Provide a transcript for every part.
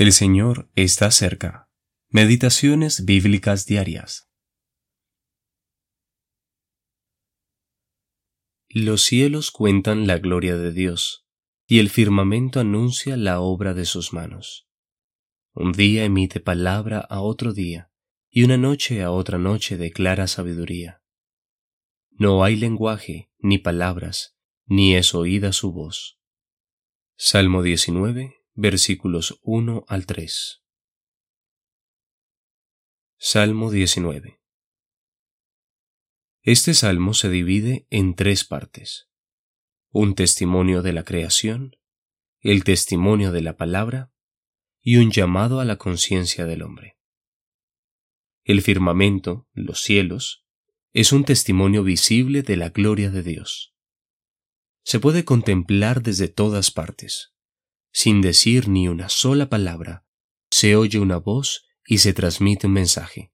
El Señor está cerca. Meditaciones bíblicas diarias. Los cielos cuentan la gloria de Dios, y el firmamento anuncia la obra de sus manos. Un día emite palabra a otro día, y una noche a otra noche declara sabiduría. No hay lenguaje, ni palabras, ni es oída su voz. Salmo 19, versículos 1 al 3. Salmo 19. Este salmo se divide en tres partes. Un testimonio de la creación, el testimonio de la palabra y un llamado a la conciencia del hombre. El firmamento, los cielos, es un testimonio visible de la gloria de Dios. Se puede contemplar desde todas partes sin decir ni una sola palabra, se oye una voz y se transmite un mensaje.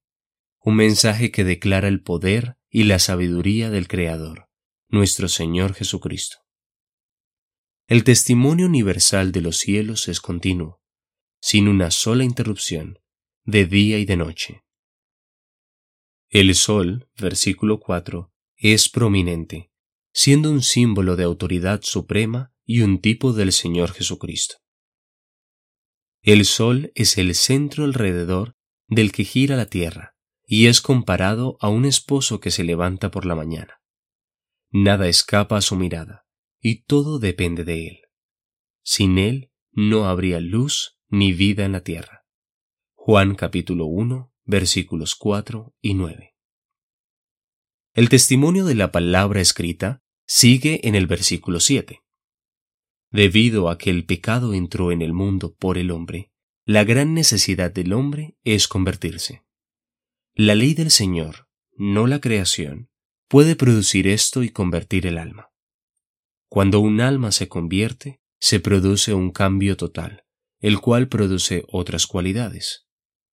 Un mensaje que declara el poder y la sabiduría del Creador, nuestro Señor Jesucristo. El testimonio universal de los cielos es continuo, sin una sola interrupción, de día y de noche. El sol, versículo 4, es prominente, siendo un símbolo de autoridad suprema y un tipo del Señor Jesucristo. El Sol es el centro alrededor del que gira la tierra, y es comparado a un esposo que se levanta por la mañana. Nada escapa a su mirada, y todo depende de él. Sin él no habría luz ni vida en la tierra. Juan capítulo 1 versículos 4 y 9. El testimonio de la palabra escrita sigue en el versículo 7. Debido a que el pecado entró en el mundo por el hombre, la gran necesidad del hombre es convertirse. La ley del Señor, no la creación, puede producir esto y convertir el alma. Cuando un alma se convierte, se produce un cambio total, el cual produce otras cualidades.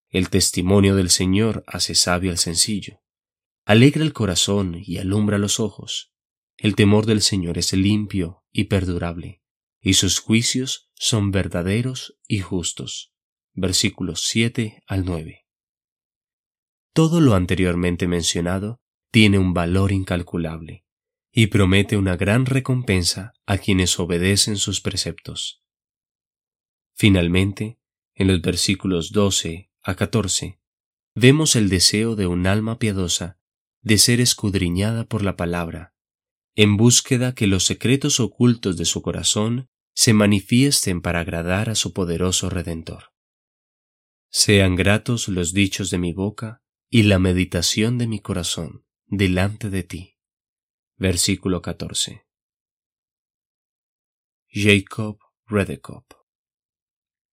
El testimonio del Señor hace sabio al sencillo, alegra el corazón y alumbra los ojos. El temor del Señor es limpio y perdurable y sus juicios son verdaderos y justos. Versículos 7 al 9. Todo lo anteriormente mencionado tiene un valor incalculable y promete una gran recompensa a quienes obedecen sus preceptos. Finalmente, en los versículos 12 a 14, vemos el deseo de un alma piadosa de ser escudriñada por la palabra, en búsqueda que los secretos ocultos de su corazón se manifiesten para agradar a su poderoso Redentor. Sean gratos los dichos de mi boca y la meditación de mi corazón delante de ti. Versículo 14. Jacob Redekop